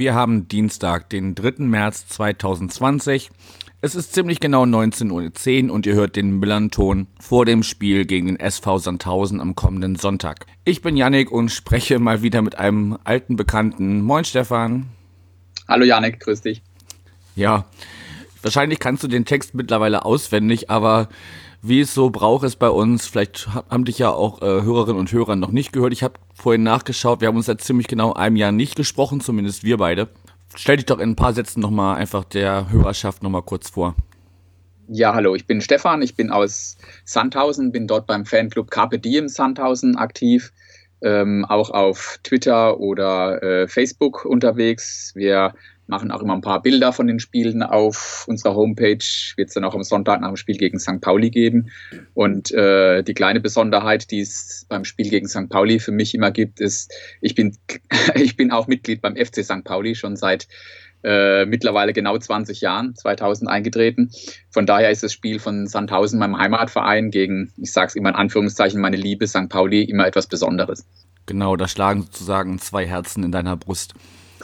wir haben Dienstag, den 3. März 2020. Es ist ziemlich genau 19.10 Uhr und ihr hört den Millanton vor dem Spiel gegen den SV Sandhausen am kommenden Sonntag. Ich bin Yannick und spreche mal wieder mit einem alten Bekannten. Moin Stefan. Hallo Yannick, grüß dich. Ja, wahrscheinlich kannst du den Text mittlerweile auswendig, aber wie es so braucht es bei uns, vielleicht haben dich ja auch äh, Hörerinnen und Hörer noch nicht gehört. Ich habe vorhin nachgeschaut, wir haben uns seit ziemlich genau einem Jahr nicht gesprochen, zumindest wir beide. Stell dich doch in ein paar Sätzen nochmal einfach der Hörerschaft nochmal kurz vor. Ja, hallo, ich bin Stefan, ich bin aus Sandhausen, bin dort beim Fanclub Carpe Diem Sandhausen aktiv, ähm, auch auf Twitter oder äh, Facebook unterwegs. Wir machen auch immer ein paar Bilder von den Spielen auf unserer Homepage. Wird es dann auch am Sonntag nach dem Spiel gegen St. Pauli geben. Und äh, die kleine Besonderheit, die es beim Spiel gegen St. Pauli für mich immer gibt, ist, ich bin, ich bin auch Mitglied beim FC St. Pauli schon seit äh, mittlerweile genau 20 Jahren, 2000 eingetreten. Von daher ist das Spiel von Sandhausen, meinem Heimatverein, gegen, ich sage es immer in Anführungszeichen, meine Liebe St. Pauli, immer etwas Besonderes. Genau, da schlagen sozusagen zwei Herzen in deiner Brust.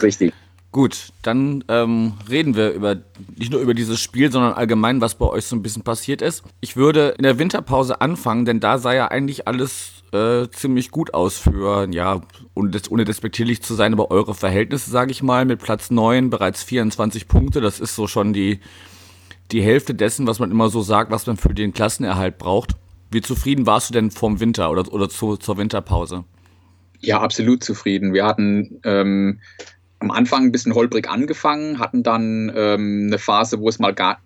Richtig. Gut, dann ähm, reden wir über nicht nur über dieses Spiel, sondern allgemein, was bei euch so ein bisschen passiert ist. Ich würde in der Winterpause anfangen, denn da sah ja eigentlich alles äh, ziemlich gut aus für, ja, ohne, des, ohne despektierlich zu sein, aber eure Verhältnisse, sage ich mal, mit Platz 9 bereits 24 Punkte. Das ist so schon die, die Hälfte dessen, was man immer so sagt, was man für den Klassenerhalt braucht. Wie zufrieden warst du denn vorm Winter oder, oder zu, zur Winterpause? Ja, absolut zufrieden. Wir hatten ähm, am Anfang ein bisschen holprig angefangen, hatten dann ähm, eine Phase, wo es mal gar,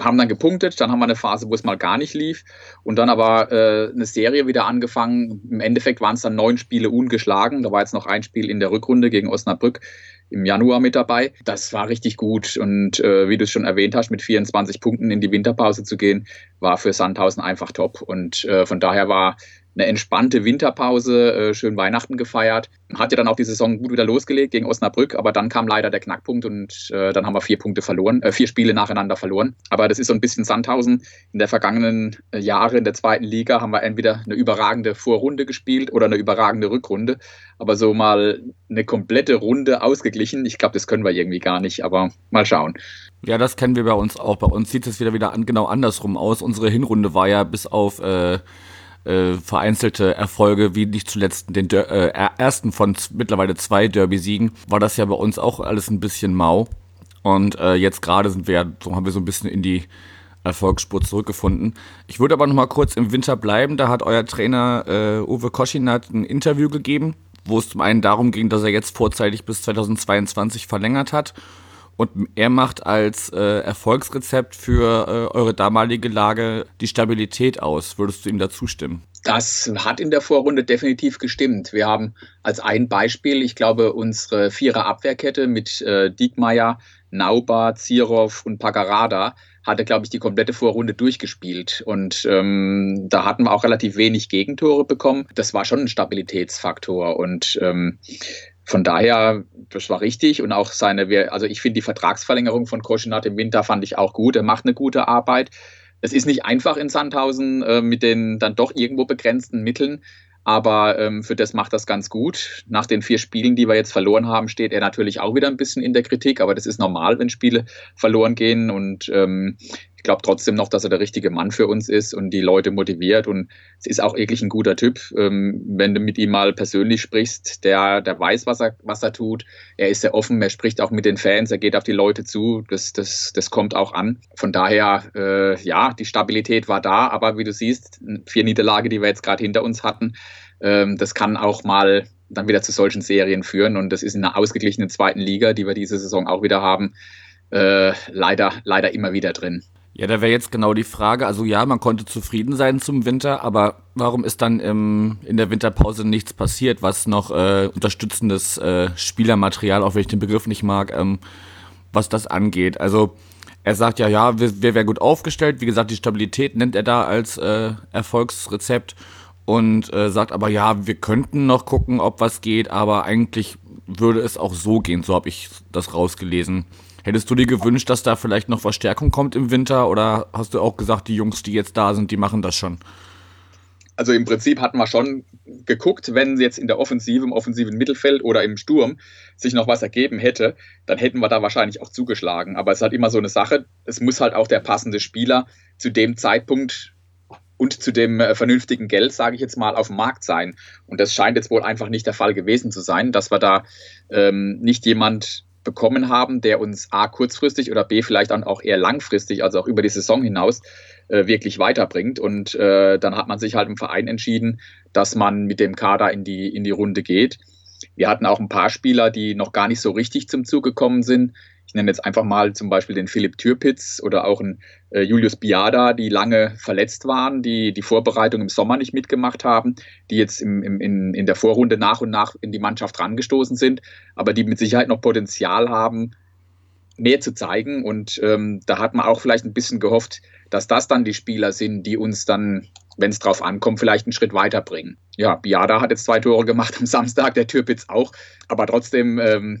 haben dann gepunktet, dann haben wir eine Phase, wo es mal gar nicht lief und dann aber äh, eine Serie wieder angefangen. Im Endeffekt waren es dann neun Spiele ungeschlagen. Da war jetzt noch ein Spiel in der Rückrunde gegen Osnabrück im Januar mit dabei. Das war richtig gut und äh, wie du es schon erwähnt hast, mit 24 Punkten in die Winterpause zu gehen, war für Sandhausen einfach top und äh, von daher war eine entspannte Winterpause, äh, schön Weihnachten gefeiert. Hat ja dann auch die Saison gut wieder losgelegt gegen Osnabrück, aber dann kam leider der Knackpunkt und äh, dann haben wir vier Punkte verloren, äh, vier Spiele nacheinander verloren. Aber das ist so ein bisschen Sandhausen. In der vergangenen äh, Jahre in der zweiten Liga haben wir entweder eine überragende Vorrunde gespielt oder eine überragende Rückrunde. Aber so mal eine komplette Runde ausgeglichen, ich glaube, das können wir irgendwie gar nicht, aber mal schauen. Ja, das kennen wir bei uns auch. Bei uns sieht es wieder wieder an, genau andersrum aus. Unsere Hinrunde war ja bis auf äh, äh, vereinzelte Erfolge, wie nicht zuletzt den Der äh, ersten von mittlerweile zwei Derby-Siegen, war das ja bei uns auch alles ein bisschen mau. Und äh, jetzt gerade sind wir so haben wir so ein bisschen in die Erfolgsspur zurückgefunden. Ich würde aber noch mal kurz im Winter bleiben. Da hat euer Trainer äh, Uwe Koschinat ein Interview gegeben, wo es zum einen darum ging, dass er jetzt vorzeitig bis 2022 verlängert hat und er macht als äh, Erfolgsrezept für äh, eure damalige Lage die Stabilität aus. Würdest du ihm dazu stimmen? Das hat in der Vorrunde definitiv gestimmt. Wir haben als ein Beispiel, ich glaube, unsere Vierer Abwehrkette mit äh, Diekmeyer, Nauba, Zirov und Pagarada hatte, glaube ich, die komplette Vorrunde durchgespielt. Und ähm, da hatten wir auch relativ wenig Gegentore bekommen. Das war schon ein Stabilitätsfaktor. Und ähm, von daher, das war richtig und auch seine, also ich finde die Vertragsverlängerung von Koschinat im Winter fand ich auch gut. Er macht eine gute Arbeit. Es ist nicht einfach in Sandhausen äh, mit den dann doch irgendwo begrenzten Mitteln, aber ähm, für das macht das ganz gut. Nach den vier Spielen, die wir jetzt verloren haben, steht er natürlich auch wieder ein bisschen in der Kritik, aber das ist normal, wenn Spiele verloren gehen und ähm, ich glaube trotzdem noch, dass er der richtige Mann für uns ist und die Leute motiviert. Und es ist auch wirklich ein guter Typ. Ähm, wenn du mit ihm mal persönlich sprichst, der, der weiß, was er, was er tut. Er ist sehr offen, er spricht auch mit den Fans, er geht auf die Leute zu. Das, das, das kommt auch an. Von daher, äh, ja, die Stabilität war da, aber wie du siehst, vier Niederlage, die wir jetzt gerade hinter uns hatten, ähm, das kann auch mal dann wieder zu solchen Serien führen. Und das ist in einer ausgeglichenen zweiten Liga, die wir diese Saison auch wieder haben, äh, leider, leider immer wieder drin. Ja, da wäre jetzt genau die Frage. Also ja, man konnte zufrieden sein zum Winter, aber warum ist dann im, in der Winterpause nichts passiert, was noch äh, unterstützendes äh, Spielermaterial, auch wenn ich den Begriff nicht mag, ähm, was das angeht? Also er sagt ja, ja, wir, wir wären gut aufgestellt. Wie gesagt, die Stabilität nennt er da als äh, Erfolgsrezept und äh, sagt aber, ja, wir könnten noch gucken, ob was geht, aber eigentlich würde es auch so gehen, so habe ich das rausgelesen. Hättest du dir gewünscht, dass da vielleicht noch Verstärkung kommt im Winter oder hast du auch gesagt, die Jungs, die jetzt da sind, die machen das schon? Also im Prinzip hatten wir schon geguckt, wenn jetzt in der Offensive, im offensiven Mittelfeld oder im Sturm sich noch was ergeben hätte, dann hätten wir da wahrscheinlich auch zugeschlagen. Aber es ist halt immer so eine Sache, es muss halt auch der passende Spieler zu dem Zeitpunkt und zu dem äh, vernünftigen Geld, sage ich jetzt mal, auf dem Markt sein. Und das scheint jetzt wohl einfach nicht der Fall gewesen zu sein, dass wir da ähm, nicht jemand bekommen haben, der uns A kurzfristig oder B vielleicht dann auch eher langfristig, also auch über die Saison hinaus, äh, wirklich weiterbringt. Und äh, dann hat man sich halt im Verein entschieden, dass man mit dem Kader in die, in die Runde geht. Wir hatten auch ein paar Spieler, die noch gar nicht so richtig zum Zug gekommen sind. Ich nenne jetzt einfach mal zum Beispiel den Philipp Türpitz oder auch einen äh, Julius Biada, die lange verletzt waren, die die Vorbereitung im Sommer nicht mitgemacht haben, die jetzt im, im, in, in der Vorrunde nach und nach in die Mannschaft rangestoßen sind, aber die mit Sicherheit noch Potenzial haben, mehr zu zeigen. Und ähm, da hat man auch vielleicht ein bisschen gehofft, dass das dann die Spieler sind, die uns dann, wenn es drauf ankommt, vielleicht einen Schritt weiterbringen. Ja, Biada hat jetzt zwei Tore gemacht am Samstag, der Türpitz auch. Aber trotzdem, ähm,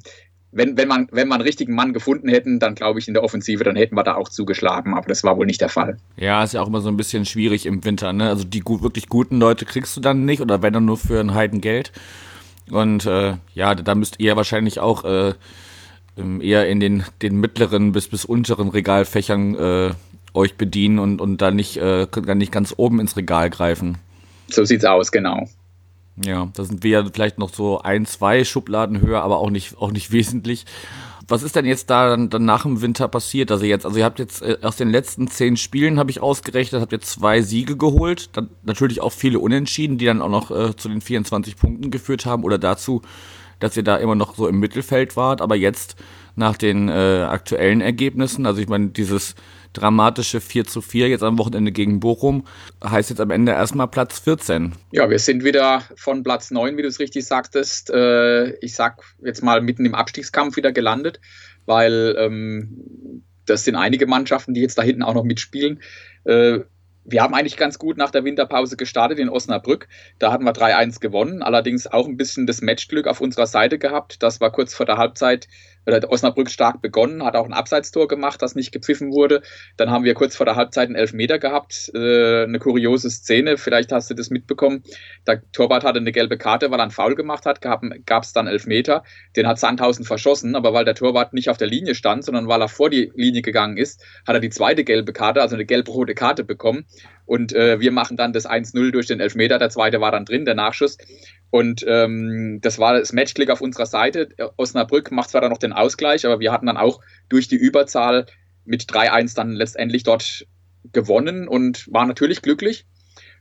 wenn, wenn, man, wenn wir einen richtigen Mann gefunden hätten, dann glaube ich in der Offensive, dann hätten wir da auch zugeschlagen. Aber das war wohl nicht der Fall. Ja, ist ja auch immer so ein bisschen schwierig im Winter. Ne? Also die gut, wirklich guten Leute kriegst du dann nicht oder wenn dann nur für ein Heidengeld. Und äh, ja, da müsst ihr wahrscheinlich auch äh, ähm, eher in den, den mittleren bis bis unteren Regalfächern äh, euch bedienen und, und dann nicht, äh, nicht ganz oben ins Regal greifen. So sieht's aus, genau. Ja, da sind wir ja vielleicht noch so ein, zwei Schubladen höher, aber auch nicht, auch nicht wesentlich. Was ist denn jetzt da dann, dann nach dem Winter passiert? Also jetzt, also ihr habt jetzt äh, aus den letzten zehn Spielen, habe ich ausgerechnet, habt ihr zwei Siege geholt, dann natürlich auch viele Unentschieden, die dann auch noch äh, zu den 24 Punkten geführt haben oder dazu, dass ihr da immer noch so im Mittelfeld wart. Aber jetzt nach den äh, aktuellen Ergebnissen, also ich meine, dieses dramatische 4 zu 4 jetzt am Wochenende gegen Bochum. Heißt jetzt am Ende erstmal Platz 14. Ja, wir sind wieder von Platz 9, wie du es richtig sagtest. Äh, ich sag jetzt mal mitten im Abstiegskampf wieder gelandet, weil ähm, das sind einige Mannschaften, die jetzt da hinten auch noch mitspielen. Äh, wir haben eigentlich ganz gut nach der Winterpause gestartet in Osnabrück. Da hatten wir 3-1 gewonnen, allerdings auch ein bisschen das Matchglück auf unserer Seite gehabt. Das war kurz vor der Halbzeit hat Osnabrück stark begonnen, hat auch ein Abseitstor gemacht, das nicht gepfiffen wurde. Dann haben wir kurz vor der Halbzeit einen Elfmeter gehabt. Äh, eine kuriose Szene, vielleicht hast du das mitbekommen. Der Torwart hatte eine gelbe Karte, weil er einen Foul gemacht hat, gab es dann Elfmeter. Den hat Sandhausen verschossen, aber weil der Torwart nicht auf der Linie stand, sondern weil er vor die Linie gegangen ist, hat er die zweite gelbe Karte, also eine gelb-rote Karte bekommen. Und äh, wir machen dann das 1-0 durch den Elfmeter. Der zweite war dann drin, der Nachschuss. Und ähm, das war das Matchklick auf unserer Seite. Osnabrück macht zwar dann noch den Ausgleich, aber wir hatten dann auch durch die Überzahl mit 3-1 dann letztendlich dort gewonnen und waren natürlich glücklich.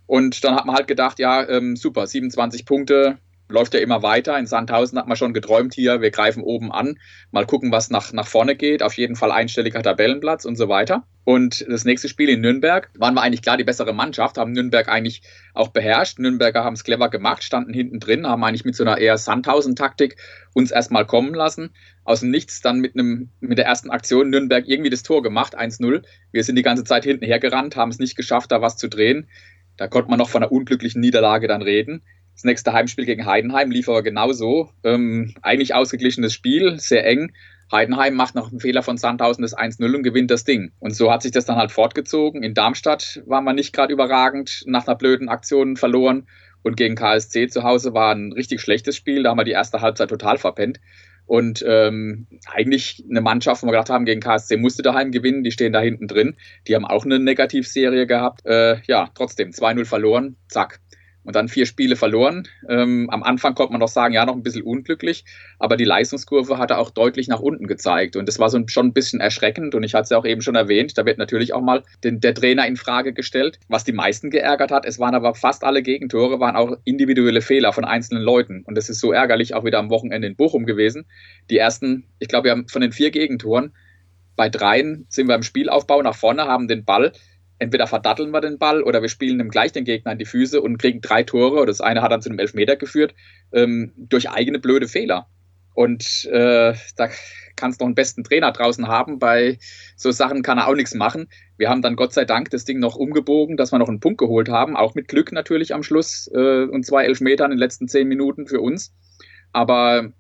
Und dann hat man halt gedacht, ja, ähm, super, 27 Punkte, läuft ja immer weiter. In Sandhausen hat man schon geträumt hier, wir greifen oben an, mal gucken, was nach, nach vorne geht. Auf jeden Fall einstelliger Tabellenplatz und so weiter. Und das nächste Spiel in Nürnberg waren wir eigentlich klar die bessere Mannschaft, haben Nürnberg eigentlich auch beherrscht. Nürnberger haben es clever gemacht, standen hinten drin, haben eigentlich mit so einer eher Sandhausen-Taktik uns erstmal kommen lassen. Aus dem Nichts dann mit, einem, mit der ersten Aktion Nürnberg irgendwie das Tor gemacht, 1-0. Wir sind die ganze Zeit hinten hergerannt, haben es nicht geschafft, da was zu drehen. Da konnte man noch von einer unglücklichen Niederlage dann reden. Das nächste Heimspiel gegen Heidenheim lief aber genauso. Ähm, eigentlich ausgeglichenes Spiel, sehr eng. Heidenheim macht noch einen Fehler von Sandhausen das 1-0 und gewinnt das Ding. Und so hat sich das dann halt fortgezogen. In Darmstadt war man nicht gerade überragend, nach einer blöden Aktion verloren. Und gegen KSC zu Hause war ein richtig schlechtes Spiel. Da haben wir die erste Halbzeit total verpennt. Und ähm, eigentlich eine Mannschaft, wo wir gedacht haben, gegen KSC musste daheim gewinnen, die stehen da hinten drin. Die haben auch eine Negativserie gehabt. Äh, ja, trotzdem 2-0 verloren, zack und dann vier Spiele verloren. Ähm, am Anfang konnte man doch sagen, ja, noch ein bisschen unglücklich, aber die Leistungskurve hatte auch deutlich nach unten gezeigt und das war so schon ein bisschen erschreckend und ich hatte es ja auch eben schon erwähnt, da wird natürlich auch mal den, der Trainer in Frage gestellt. Was die meisten geärgert hat, es waren aber fast alle Gegentore, waren auch individuelle Fehler von einzelnen Leuten und das ist so ärgerlich auch wieder am Wochenende in Bochum gewesen. Die ersten, ich glaube, wir haben von den vier Gegentoren bei dreien sind wir im Spielaufbau nach vorne, haben den Ball entweder verdatteln wir den Ball oder wir spielen ihm gleich den Gegner an die Füße und kriegen drei Tore. Das eine hat dann zu einem Elfmeter geführt, ähm, durch eigene blöde Fehler. Und äh, da kann es noch einen besten Trainer draußen haben. Bei so Sachen kann er auch nichts machen. Wir haben dann Gott sei Dank das Ding noch umgebogen, dass wir noch einen Punkt geholt haben, auch mit Glück natürlich am Schluss äh, und zwei Elfmeter in den letzten zehn Minuten für uns. Aber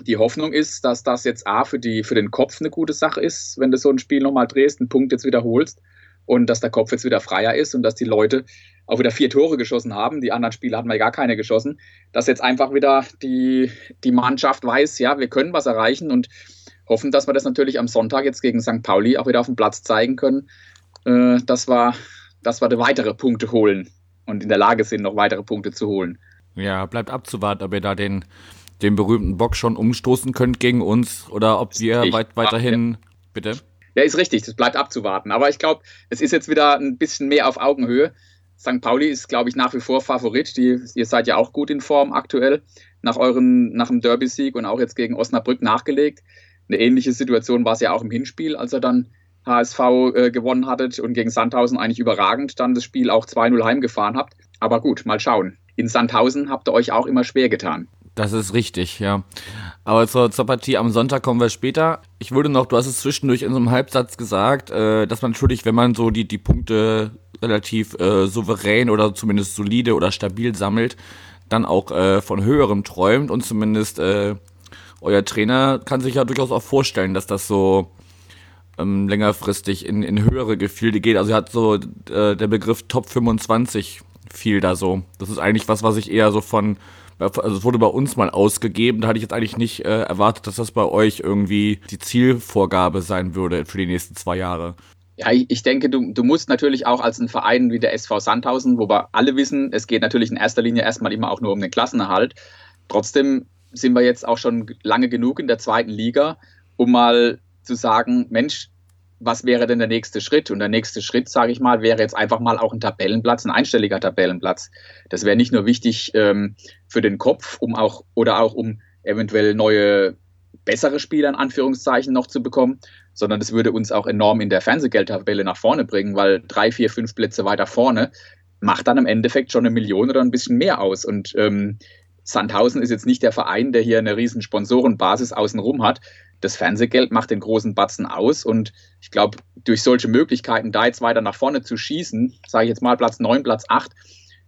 die Hoffnung ist, dass das jetzt A für, die, für den Kopf eine gute Sache ist, wenn du so ein Spiel nochmal drehst, einen Punkt jetzt wiederholst und dass der Kopf jetzt wieder freier ist und dass die Leute auch wieder vier Tore geschossen haben. Die anderen Spiele hatten wir gar keine geschossen. Dass jetzt einfach wieder die, die Mannschaft weiß, ja, wir können was erreichen und hoffen, dass wir das natürlich am Sonntag jetzt gegen St. Pauli auch wieder auf dem Platz zeigen können, äh, dass, wir, dass wir weitere Punkte holen und in der Lage sind, noch weitere Punkte zu holen. Ja, bleibt abzuwarten, ob ihr da den, den berühmten Bock schon umstoßen könnt gegen uns oder ob wir weit, weiterhin. Bitte? Ja, ist richtig, das bleibt abzuwarten. Aber ich glaube, es ist jetzt wieder ein bisschen mehr auf Augenhöhe. St. Pauli ist, glaube ich, nach wie vor Favorit. Die, ihr seid ja auch gut in Form aktuell nach euren, nach dem Derby-Sieg und auch jetzt gegen Osnabrück nachgelegt. Eine ähnliche Situation war es ja auch im Hinspiel, als ihr dann HSV äh, gewonnen hattet und gegen Sandhausen eigentlich überragend dann das Spiel auch 2-0 heimgefahren habt. Aber gut, mal schauen. In Sandhausen habt ihr euch auch immer schwer getan. Das ist richtig, ja. Aber zur, zur Partie am Sonntag kommen wir später. Ich würde noch, du hast es zwischendurch in so einem Halbsatz gesagt, äh, dass man natürlich, wenn man so die, die Punkte relativ äh, souverän oder zumindest solide oder stabil sammelt, dann auch äh, von höherem träumt und zumindest äh, euer Trainer kann sich ja durchaus auch vorstellen, dass das so ähm, längerfristig in, in höhere Gefilde geht. Also er hat so äh, der Begriff Top 25 viel da so. Das ist eigentlich was, was ich eher so von also es wurde bei uns mal ausgegeben, da hatte ich jetzt eigentlich nicht äh, erwartet, dass das bei euch irgendwie die Zielvorgabe sein würde für die nächsten zwei Jahre. Ja, ich denke, du, du musst natürlich auch als ein Verein wie der SV Sandhausen, wo wir alle wissen, es geht natürlich in erster Linie erstmal immer auch nur um den Klassenerhalt. Trotzdem sind wir jetzt auch schon lange genug in der zweiten Liga, um mal zu sagen, Mensch, was wäre denn der nächste Schritt? Und der nächste Schritt, sage ich mal, wäre jetzt einfach mal auch ein Tabellenplatz, ein einstelliger Tabellenplatz. Das wäre nicht nur wichtig ähm, für den Kopf, um auch oder auch um eventuell neue bessere Spieler in Anführungszeichen noch zu bekommen, sondern das würde uns auch enorm in der Fernsehgeldtabelle nach vorne bringen, weil drei, vier, fünf Plätze weiter vorne macht dann im Endeffekt schon eine Million oder ein bisschen mehr aus. Und ähm, Sandhausen ist jetzt nicht der Verein, der hier eine riesen Sponsorenbasis außenrum hat, das Fernsehgeld macht den großen Batzen aus und ich glaube, durch solche Möglichkeiten, da jetzt weiter nach vorne zu schießen, sage ich jetzt mal Platz 9, Platz 8,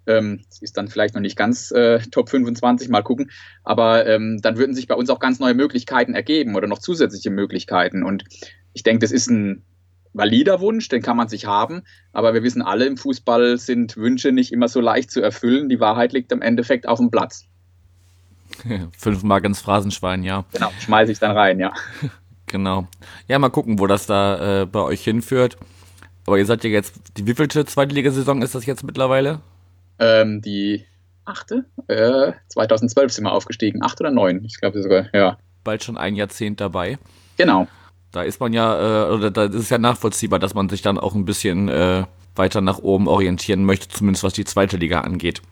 ähm, ist dann vielleicht noch nicht ganz äh, Top 25, mal gucken, aber ähm, dann würden sich bei uns auch ganz neue Möglichkeiten ergeben oder noch zusätzliche Möglichkeiten und ich denke, das ist ein valider Wunsch, den kann man sich haben, aber wir wissen alle, im Fußball sind Wünsche nicht immer so leicht zu erfüllen. Die Wahrheit liegt im Endeffekt auf dem Platz. Fünf Mark ins Phrasenschwein, ja. Genau, schmeiße ich dann rein, ja. genau. Ja, mal gucken, wo das da äh, bei euch hinführt. Aber ihr seid ja jetzt, die wievielte Zweitligasaison ist das jetzt mittlerweile? Ähm, die achte? Äh, 2012 sind wir aufgestiegen. Acht oder neun? Ich glaube sogar, ja. Bald schon ein Jahrzehnt dabei. Genau. Da ist man ja, äh, oder da ist es ja nachvollziehbar, dass man sich dann auch ein bisschen äh, weiter nach oben orientieren möchte, zumindest was die zweite Liga angeht.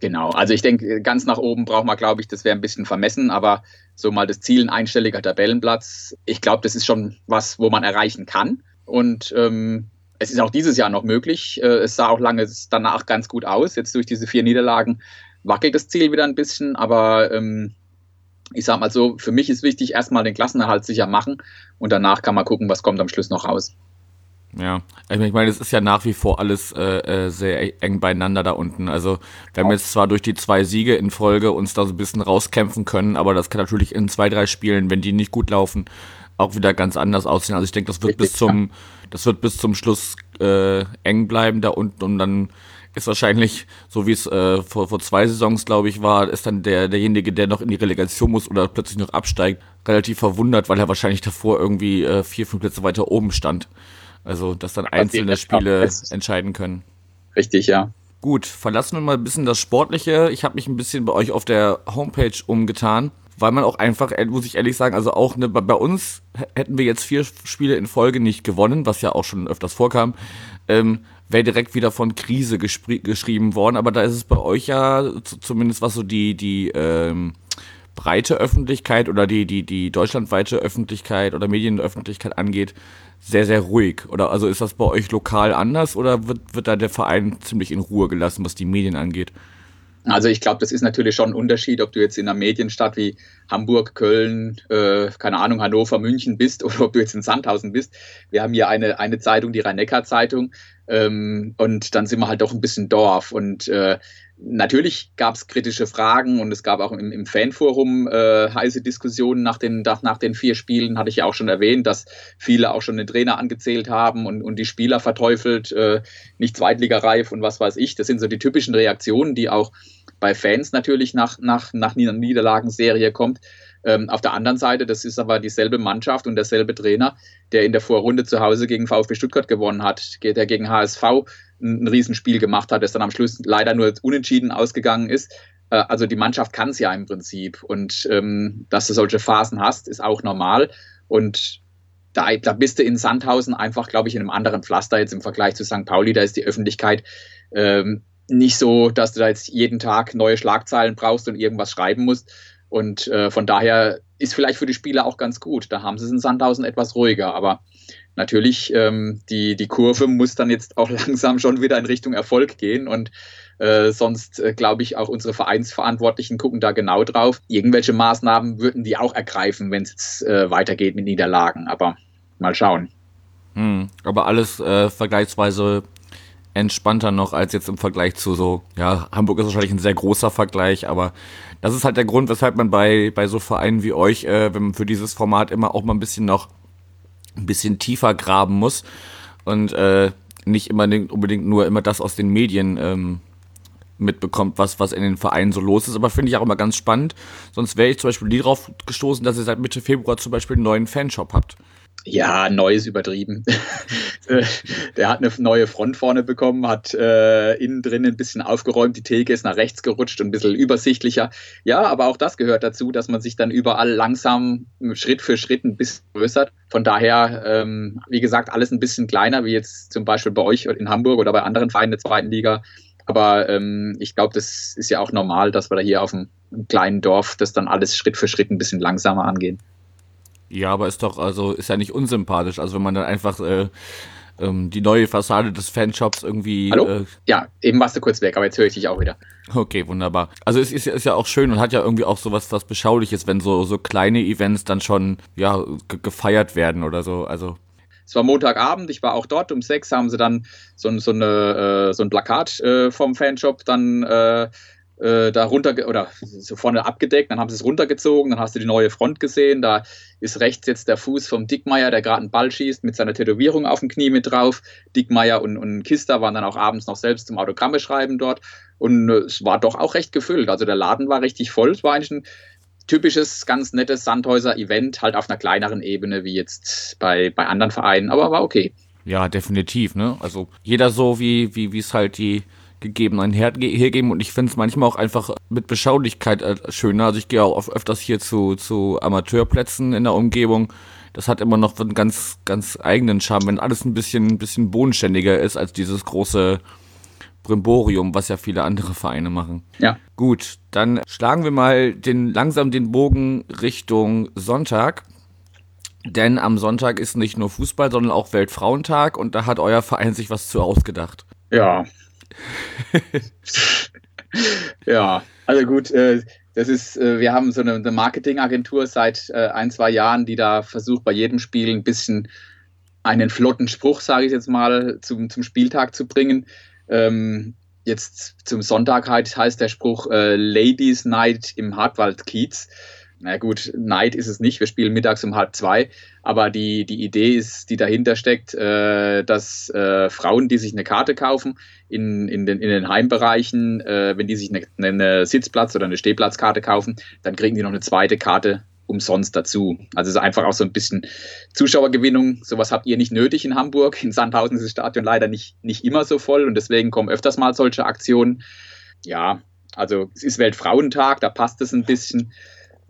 Genau, also ich denke, ganz nach oben braucht man, glaube ich, das wäre ein bisschen vermessen, aber so mal das Ziel, ein einstelliger Tabellenplatz, ich glaube, das ist schon was, wo man erreichen kann. Und ähm, es ist auch dieses Jahr noch möglich. Äh, es sah auch lange danach ganz gut aus. Jetzt durch diese vier Niederlagen wackelt das Ziel wieder ein bisschen, aber ähm, ich sage mal so, für mich ist wichtig, erstmal den Klassenerhalt sicher machen und danach kann man gucken, was kommt am Schluss noch raus. Ja, ich meine, es ist ja nach wie vor alles äh, äh, sehr eng beieinander da unten. Also wir haben jetzt zwar durch die zwei Siege in Folge uns da so ein bisschen rauskämpfen können, aber das kann natürlich in zwei, drei Spielen, wenn die nicht gut laufen, auch wieder ganz anders aussehen. Also ich denke, das wird bis zum, das wird bis zum Schluss äh, eng bleiben da unten und dann ist wahrscheinlich, so wie es äh, vor, vor zwei Saisons, glaube ich, war, ist dann der, derjenige, der noch in die Relegation muss oder plötzlich noch absteigt, relativ verwundert, weil er wahrscheinlich davor irgendwie äh, vier, fünf Plätze weiter oben stand. Also, dass dann einzelne Spiele entscheiden können. Richtig, ja. Gut, verlassen wir mal ein bisschen das Sportliche. Ich habe mich ein bisschen bei euch auf der Homepage umgetan, weil man auch einfach, äh, muss ich ehrlich sagen, also auch ne, bei uns hätten wir jetzt vier Spiele in Folge nicht gewonnen, was ja auch schon öfters vorkam, ähm, wäre direkt wieder von Krise geschrieben worden. Aber da ist es bei euch ja zumindest was so die die ähm, breite Öffentlichkeit oder die die die deutschlandweite Öffentlichkeit oder Medienöffentlichkeit angeht, sehr, sehr ruhig. Oder also ist das bei euch lokal anders oder wird, wird da der Verein ziemlich in Ruhe gelassen, was die Medien angeht? Also ich glaube, das ist natürlich schon ein Unterschied, ob du jetzt in einer Medienstadt wie Hamburg, Köln, äh, keine Ahnung, Hannover, München bist oder ob du jetzt in Sandhausen bist. Wir haben hier eine, eine Zeitung, die Rhein-Neckar-Zeitung. Ähm, und dann sind wir halt doch ein bisschen Dorf. Und äh, natürlich gab es kritische Fragen und es gab auch im, im Fanforum äh, heiße Diskussionen nach den, nach, den vier Spielen, hatte ich ja auch schon erwähnt, dass viele auch schon den Trainer angezählt haben und, und die Spieler verteufelt, äh, nicht zweitligareif und was weiß ich. Das sind so die typischen Reaktionen, die auch bei Fans natürlich nach, nach, nach Niederlagenserie kommt. Ähm, auf der anderen Seite, das ist aber dieselbe Mannschaft und derselbe Trainer, der in der Vorrunde zu Hause gegen VfB Stuttgart gewonnen hat, der gegen HSV ein, ein Riesenspiel gemacht hat, das dann am Schluss leider nur unentschieden ausgegangen ist. Äh, also die Mannschaft kann es ja im Prinzip. Und ähm, dass du solche Phasen hast, ist auch normal. Und da, da bist du in Sandhausen einfach, glaube ich, in einem anderen Pflaster jetzt im Vergleich zu St. Pauli. Da ist die Öffentlichkeit ähm, nicht so, dass du da jetzt jeden Tag neue Schlagzeilen brauchst und irgendwas schreiben musst. Und äh, von daher ist vielleicht für die Spieler auch ganz gut. Da haben sie es in Sandhausen etwas ruhiger. Aber natürlich, ähm, die, die Kurve muss dann jetzt auch langsam schon wieder in Richtung Erfolg gehen. Und äh, sonst äh, glaube ich, auch unsere Vereinsverantwortlichen gucken da genau drauf. Irgendwelche Maßnahmen würden die auch ergreifen, wenn es jetzt äh, weitergeht mit Niederlagen. Aber mal schauen. Hm, aber alles äh, vergleichsweise entspannter noch als jetzt im Vergleich zu so, ja, Hamburg ist wahrscheinlich ein sehr großer Vergleich, aber das ist halt der Grund, weshalb man bei, bei so Vereinen wie euch, äh, wenn man für dieses Format immer auch mal ein bisschen noch ein bisschen tiefer graben muss und äh, nicht immer unbedingt nur immer das aus den Medien ähm, mitbekommt, was, was in den Vereinen so los ist. Aber finde ich auch immer ganz spannend. Sonst wäre ich zum Beispiel nie drauf gestoßen, dass ihr seit Mitte Februar zum Beispiel einen neuen Fanshop habt. Ja, neues übertrieben. der hat eine neue Front vorne bekommen, hat äh, innen drin ein bisschen aufgeräumt, die Theke ist nach rechts gerutscht und ein bisschen übersichtlicher. Ja, aber auch das gehört dazu, dass man sich dann überall langsam Schritt für Schritt ein bisschen größert. Von daher, ähm, wie gesagt, alles ein bisschen kleiner, wie jetzt zum Beispiel bei euch in Hamburg oder bei anderen Vereinen der zweiten Liga. Aber ähm, ich glaube, das ist ja auch normal, dass wir da hier auf einem kleinen Dorf das dann alles Schritt für Schritt ein bisschen langsamer angehen. Ja, aber ist doch, also ist ja nicht unsympathisch. Also wenn man dann einfach äh, ähm, die neue Fassade des Fanshops irgendwie. Hallo? Äh, ja, eben warst du kurz weg, aber jetzt höre ich dich auch wieder. Okay, wunderbar. Also es ist, ist ja auch schön und hat ja irgendwie auch so was, Beschauliches, wenn so, so kleine Events dann schon ja, gefeiert werden oder so. Also es war Montagabend, ich war auch dort. Um sechs haben sie dann so, so, eine, äh, so ein Plakat äh, vom Fanshop dann äh, da runter oder so vorne abgedeckt, dann haben sie es runtergezogen, dann hast du die neue Front gesehen, da ist rechts jetzt der Fuß vom Dickmeier, der gerade einen Ball schießt mit seiner Tätowierung auf dem Knie mit drauf. Dickmeier und, und Kister waren dann auch abends noch selbst zum Autogramme schreiben dort und äh, es war doch auch recht gefüllt, also der Laden war richtig voll, es war eigentlich ein typisches, ganz nettes Sandhäuser-Event, halt auf einer kleineren Ebene wie jetzt bei, bei anderen Vereinen, aber war okay. Ja, definitiv, ne? Also jeder so, wie, wie es halt die gegeben, ein Her hergeben und ich finde es manchmal auch einfach mit Beschaulichkeit äh, schöner. Also ich gehe auch öfters hier zu, zu Amateurplätzen in der Umgebung. Das hat immer noch einen ganz, ganz eigenen Charme, wenn alles ein bisschen, ein bisschen bodenständiger ist als dieses große Brimborium, was ja viele andere Vereine machen. Ja. Gut, dann schlagen wir mal den, langsam den Bogen Richtung Sonntag. Denn am Sonntag ist nicht nur Fußball, sondern auch Weltfrauentag und da hat euer Verein sich was zu ausgedacht. Ja, ja, also gut, äh, das ist, äh, wir haben so eine, Marketingagentur seit äh, ein, zwei Jahren, die da versucht, bei jedem Spiel ein bisschen einen flotten Spruch, sage ich jetzt mal, zum, zum Spieltag zu bringen. Ähm, jetzt zum Sonntag heißt der Spruch Ladies Night im Hartwald-Kiez na gut, Night ist es nicht, wir spielen mittags um halb zwei, aber die, die Idee ist, die dahinter steckt, äh, dass äh, Frauen, die sich eine Karte kaufen, in, in, den, in den Heimbereichen, äh, wenn die sich eine, eine Sitzplatz- oder eine Stehplatzkarte kaufen, dann kriegen die noch eine zweite Karte umsonst dazu. Also es ist einfach auch so ein bisschen Zuschauergewinnung. Sowas habt ihr nicht nötig in Hamburg. In Sandhausen ist das Stadion leider nicht, nicht immer so voll und deswegen kommen öfters mal solche Aktionen. Ja, also es ist Weltfrauentag, da passt es ein bisschen.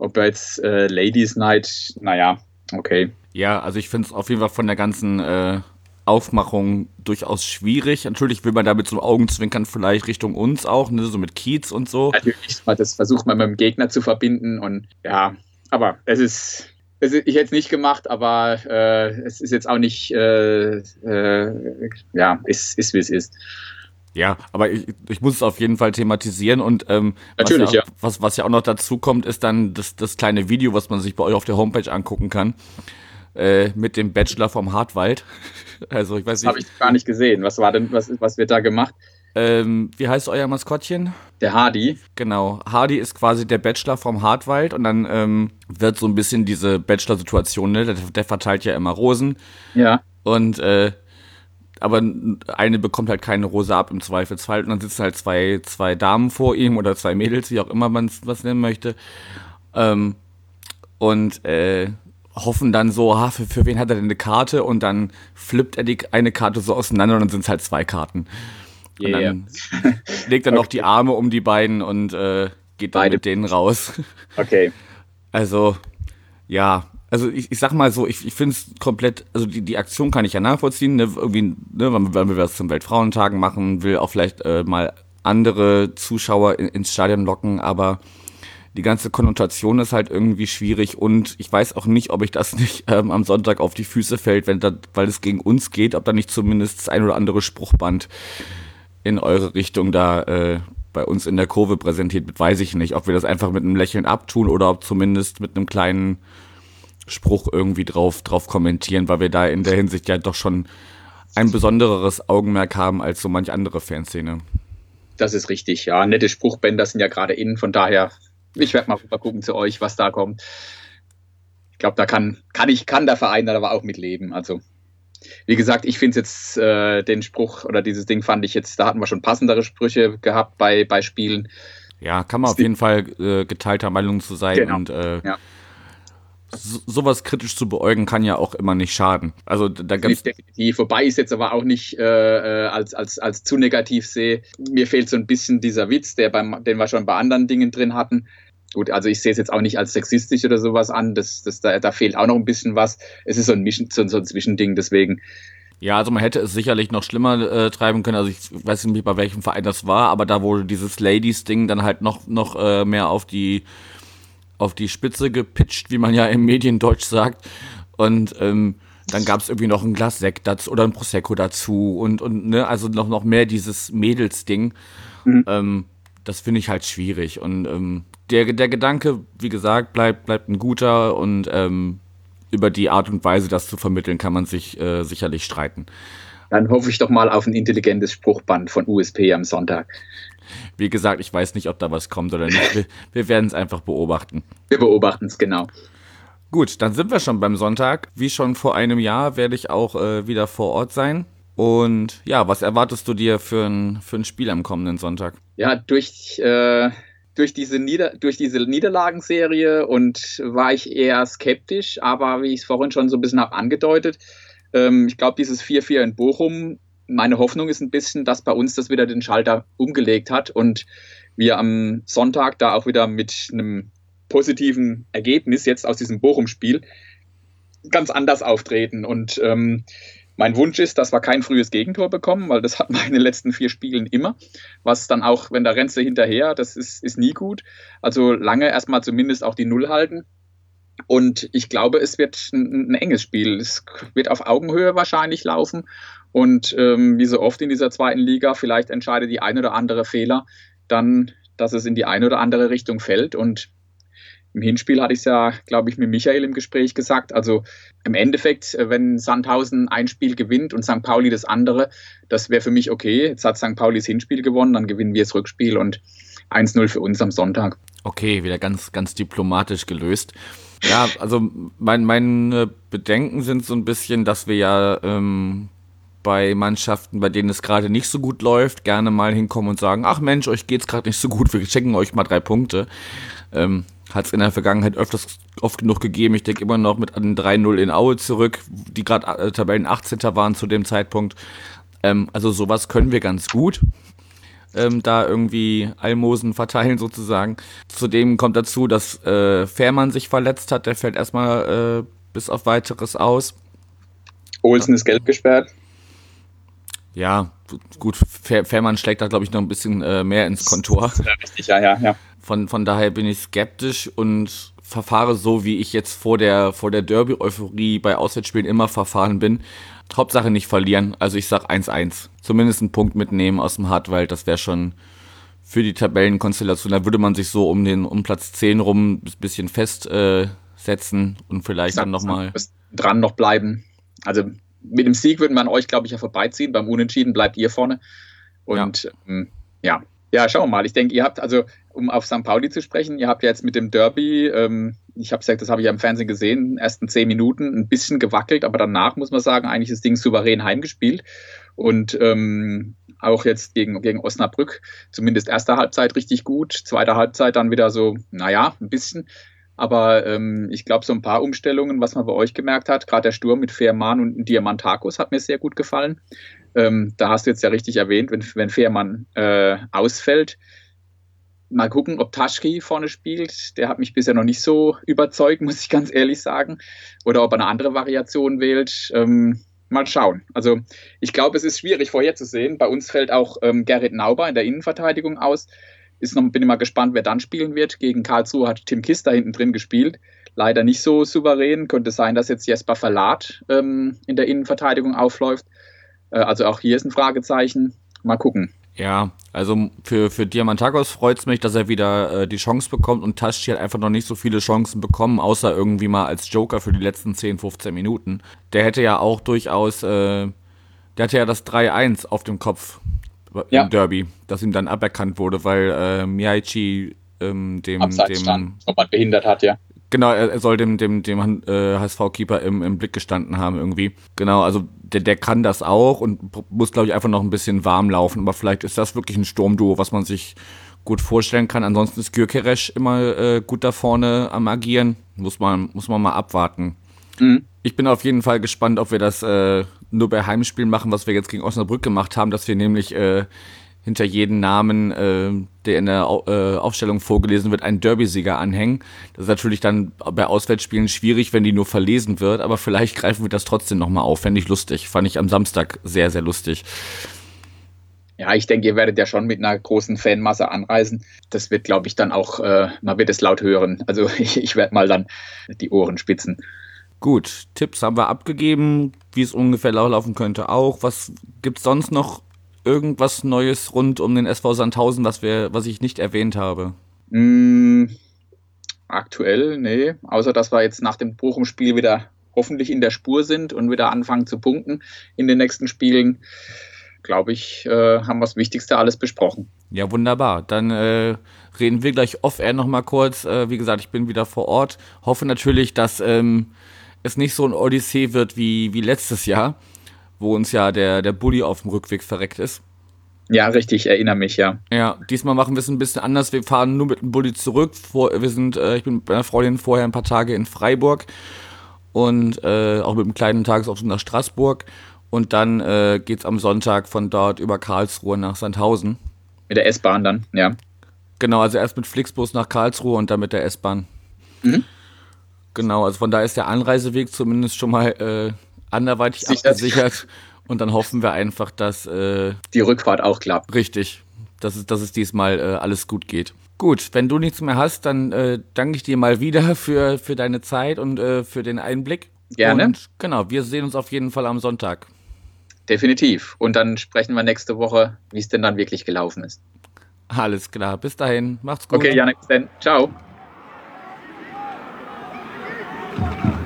Ob jetzt äh, Ladies Night, naja, okay. Ja, also ich finde es auf jeden Fall von der ganzen äh, Aufmachung durchaus schwierig. Natürlich will man da mit so Augenzwinkern vielleicht Richtung uns auch, ne, so mit Kiez und so. Natürlich, das versucht man mit dem Gegner zu verbinden und ja, aber es ist, ist ich hätte es nicht gemacht, aber äh, es ist jetzt auch nicht, äh, äh, ja, ist, ist wie es ist. Ja, aber ich, ich muss es auf jeden Fall thematisieren und ähm, Natürlich, was ja, ja. Was, was ja auch noch dazu kommt, ist dann das, das kleine Video, was man sich bei euch auf der Homepage angucken kann, äh, mit dem Bachelor vom Hartwald. Also ich weiß Das habe nicht, ich gar nicht gesehen. Was war denn, was, was wird da gemacht? ähm, wie heißt euer Maskottchen? Der Hardy. Genau, Hardy ist quasi der Bachelor vom Hartwald und dann ähm, wird so ein bisschen diese Bachelor-Situation, ne? Der, der verteilt ja immer Rosen Ja. und äh, aber eine bekommt halt keine Rose ab im Zweifelsfall und dann sitzen halt zwei, zwei Damen vor ihm oder zwei Mädels, wie auch immer man es was nennen möchte. Ähm, und äh, hoffen dann so, ha, für, für wen hat er denn eine Karte? Und dann flippt er die eine Karte so auseinander und dann sind es halt zwei Karten. Und Yeah. dann legt er noch die Arme um die beiden und äh, geht dann Beide. mit denen raus. Okay. Also, ja, also ich, ich sag mal so, ich, ich finde es komplett, also die, die Aktion kann ich ja nachvollziehen, ne, irgendwie, ne, wenn, wir was zum Weltfrauentagen machen, will auch vielleicht äh, mal andere Zuschauer in, ins Stadion locken, aber die ganze Konnotation ist halt irgendwie schwierig und ich weiß auch nicht, ob ich das nicht ähm, am Sonntag auf die Füße fällt, wenn da, weil es gegen uns geht, ob da nicht zumindest das ein oder andere Spruchband in eure Richtung da äh, bei uns in der Kurve präsentiert wird, weiß ich nicht. Ob wir das einfach mit einem Lächeln abtun oder ob zumindest mit einem kleinen Spruch irgendwie drauf, drauf kommentieren, weil wir da in der Hinsicht ja doch schon ein besondereres Augenmerk haben als so manch andere Fanszene. Das ist richtig, ja. Nette Spruchbänder sind ja gerade innen, von daher, ich werde mal rüber gucken zu euch, was da kommt. Ich glaube, da kann, kann ich, kann der Verein da aber auch mitleben. Also, wie gesagt, ich finde jetzt äh, den Spruch oder dieses Ding fand ich jetzt, da hatten wir schon passendere Sprüche gehabt bei, bei Spielen. Ja, kann man auf jeden Fall äh, geteilter Meinung zu sein Genau, und äh, ja. So, sowas kritisch zu beäugen kann ja auch immer nicht schaden. Also da ganz Definitiv. Wobei ich es jetzt aber auch nicht äh, äh, als, als, als zu negativ sehe. Mir fehlt so ein bisschen dieser Witz, der beim, den wir schon bei anderen Dingen drin hatten. Gut, also ich sehe es jetzt auch nicht als sexistisch oder sowas an. Das, das, da, da fehlt auch noch ein bisschen was. Es ist so ein, Mischen, so, so ein Zwischending, deswegen. Ja, also man hätte es sicherlich noch schlimmer äh, treiben können. Also ich weiß nicht, bei welchem Verein das war, aber da wurde dieses Ladies-Ding dann halt noch, noch äh, mehr auf die, auf die Spitze gepitcht, wie man ja im Mediendeutsch sagt. Und ähm, dann gab es irgendwie noch ein Glas Sekt dazu oder ein Prosecco dazu und, und ne, also noch, noch mehr dieses Mädels-Ding. Ähm, das finde ich halt schwierig. Und ähm, der, der Gedanke, wie gesagt, bleibt, bleibt ein guter und ähm, über die Art und Weise, das zu vermitteln, kann man sich äh, sicherlich streiten. Dann hoffe ich doch mal auf ein intelligentes Spruchband von USP am Sonntag. Wie gesagt, ich weiß nicht, ob da was kommt oder nicht. Wir, wir werden es einfach beobachten. Wir beobachten es genau. Gut, dann sind wir schon beim Sonntag. Wie schon vor einem Jahr werde ich auch äh, wieder vor Ort sein. Und ja, was erwartest du dir für ein, für ein Spiel am kommenden Sonntag? Ja, durch, äh, durch, diese Nieder durch diese Niederlagenserie und war ich eher skeptisch, aber wie ich es vorhin schon so ein bisschen habe angedeutet, ähm, ich glaube, dieses 4-4 in Bochum, meine Hoffnung ist ein bisschen, dass bei uns das wieder den Schalter umgelegt hat und wir am Sonntag da auch wieder mit einem positiven Ergebnis jetzt aus diesem Bochum-Spiel ganz anders auftreten. Und ähm, mein Wunsch ist, dass wir kein frühes Gegentor bekommen, weil das hatten wir in den letzten vier Spielen immer. Was dann auch, wenn rennst du hinterher, das ist, ist nie gut. Also lange erstmal zumindest auch die Null halten. Und ich glaube, es wird ein, ein enges Spiel. Es wird auf Augenhöhe wahrscheinlich laufen. Und ähm, wie so oft in dieser zweiten Liga, vielleicht entscheidet die ein oder andere Fehler dann, dass es in die eine oder andere Richtung fällt. Und im Hinspiel hatte ich es ja, glaube ich, mit Michael im Gespräch gesagt. Also im Endeffekt, äh, wenn Sandhausen ein Spiel gewinnt und St. Pauli das andere, das wäre für mich okay. Jetzt hat St. Pauli das Hinspiel gewonnen, dann gewinnen wir das Rückspiel und 1-0 für uns am Sonntag. Okay, wieder ganz, ganz diplomatisch gelöst. Ja, also mein, meine Bedenken sind so ein bisschen, dass wir ja ähm, bei Mannschaften, bei denen es gerade nicht so gut läuft, gerne mal hinkommen und sagen, ach Mensch, euch geht's gerade nicht so gut, wir schenken euch mal drei Punkte. Ähm, Hat es in der Vergangenheit öfters oft genug gegeben. Ich denke immer noch mit einem 3-0 in Aue zurück, die gerade äh, Tabellen 18. waren zu dem Zeitpunkt. Ähm, also sowas können wir ganz gut. Ähm, da irgendwie Almosen verteilen sozusagen. Zudem kommt dazu, dass äh, Fährmann sich verletzt hat. Der fällt erstmal äh, bis auf weiteres aus. Olsen ist gelb gesperrt. Ja, gut, Fähr Fährmann schlägt da, glaube ich, noch ein bisschen äh, mehr ins Kontor. Ja, richtig, ja, ja, ja. Von, von daher bin ich skeptisch und verfahre so, wie ich jetzt vor der, vor der Derby-Euphorie bei Auswärtsspielen immer verfahren bin. Hauptsache nicht verlieren. Also ich sag 1-1. Zumindest einen Punkt mitnehmen aus dem Hartwald, das wäre schon für die Tabellenkonstellation. Da würde man sich so um den um Platz 10 rum ein bisschen festsetzen äh, und vielleicht dann nochmal. Dran noch bleiben. Also mit dem Sieg würden wir an euch, glaube ich, ja vorbeiziehen. Beim Unentschieden bleibt ihr vorne. Und ja, ähm, ja. ja schauen wir mal. Ich denke, ihr habt, also um auf St. Pauli zu sprechen, ihr habt ja jetzt mit dem Derby, ähm, ich habe gesagt, das habe ich ja im Fernsehen gesehen, ersten zehn Minuten ein bisschen gewackelt, aber danach muss man sagen, eigentlich das Ding souverän heimgespielt. Und ähm, auch jetzt gegen, gegen Osnabrück, zumindest erste Halbzeit richtig gut, zweite Halbzeit dann wieder so, naja, ein bisschen. Aber ähm, ich glaube, so ein paar Umstellungen, was man bei euch gemerkt hat, gerade der Sturm mit Fehrmann und Diamantakos hat mir sehr gut gefallen. Ähm, da hast du jetzt ja richtig erwähnt, wenn, wenn Fehrmann äh, ausfällt. Mal gucken, ob Taschki vorne spielt. Der hat mich bisher noch nicht so überzeugt, muss ich ganz ehrlich sagen. Oder ob er eine andere Variation wählt. Ähm, mal schauen. Also ich glaube, es ist schwierig vorherzusehen. Bei uns fällt auch ähm, Gerrit Nauber in der Innenverteidigung aus. Ist noch, bin immer gespannt, wer dann spielen wird. Gegen Karlsruhe hat Tim Kister hinten drin gespielt. Leider nicht so souverän. Könnte sein, dass jetzt Jesper Verlat ähm, in der Innenverteidigung aufläuft. Äh, also auch hier ist ein Fragezeichen. Mal gucken. Ja, also für, für Diamantakos freut es mich, dass er wieder äh, die Chance bekommt und Taschi hat einfach noch nicht so viele Chancen bekommen, außer irgendwie mal als Joker für die letzten 10, 15 Minuten. Der hätte ja auch durchaus, äh, der hatte ja das 3-1 auf dem Kopf ja. im Derby, das ihm dann aberkannt wurde, weil äh, Miyaichi ähm, dem, Abseits dem stand, behindert hat, ja. Genau, er, er soll dem, dem, dem äh, HSV-Keeper im, im Blick gestanden haben irgendwie. Genau, also der, der kann das auch und muss, glaube ich, einfach noch ein bisschen warm laufen. Aber vielleicht ist das wirklich ein Sturmduo, was man sich gut vorstellen kann. Ansonsten ist Gürkeresch immer äh, gut da vorne am Agieren. Muss man, muss man mal abwarten. Mhm. Ich bin auf jeden Fall gespannt, ob wir das äh, nur bei Heimspielen machen, was wir jetzt gegen Osnabrück gemacht haben, dass wir nämlich äh, hinter jedem Namen, äh, der in der äh, Aufstellung vorgelesen wird, einen Derby-Sieger anhängen. Das ist natürlich dann bei Auswärtsspielen schwierig, wenn die nur verlesen wird, aber vielleicht greifen wir das trotzdem nochmal auf. Fände ich lustig. Fand ich am Samstag sehr, sehr lustig. Ja, ich denke, ihr werdet ja schon mit einer großen Fanmasse anreisen. Das wird, glaube ich, dann auch, äh, man wird es laut hören. Also ich, ich werde mal dann die Ohren spitzen. Gut, Tipps haben wir abgegeben, wie es ungefähr laufen könnte auch. Was gibt es sonst noch irgendwas Neues rund um den SV Sandhausen, was, wir, was ich nicht erwähnt habe? Mm, aktuell, nee. Außer, dass wir jetzt nach dem Bochum-Spiel wieder hoffentlich in der Spur sind und wieder anfangen zu punkten in den nächsten Spielen. Glaube ich, äh, haben wir das Wichtigste alles besprochen. Ja, wunderbar. Dann äh, reden wir gleich off-air nochmal kurz. Äh, wie gesagt, ich bin wieder vor Ort. Hoffe natürlich, dass ähm, es nicht so ein Odyssee wird wie, wie letztes Jahr wo uns ja der, der Bulli auf dem Rückweg verreckt ist. Ja, richtig, erinnere mich, ja. Ja, diesmal machen wir es ein bisschen anders. Wir fahren nur mit dem Bulli zurück. Vor, wir sind, äh, ich bin mit meiner Freundin vorher ein paar Tage in Freiburg und äh, auch mit einem kleinen Tagesausflug nach Straßburg. Und dann äh, geht es am Sonntag von dort über Karlsruhe nach Sandhausen. Mit der S-Bahn dann, ja. Genau, also erst mit Flixbus nach Karlsruhe und dann mit der S-Bahn. Mhm. Genau, also von da ist der Anreiseweg zumindest schon mal äh, anderweitig Sicher. abgesichert. Und dann hoffen wir einfach, dass äh, die Rückfahrt auch klappt. Richtig, dass es, dass es diesmal äh, alles gut geht. Gut, wenn du nichts mehr hast, dann äh, danke ich dir mal wieder für, für deine Zeit und äh, für den Einblick. Gerne. Und genau, wir sehen uns auf jeden Fall am Sonntag. Definitiv. Und dann sprechen wir nächste Woche, wie es denn dann wirklich gelaufen ist. Alles klar. Bis dahin. Macht's gut. Okay, Janik, dann. Ciao. Come on, come on.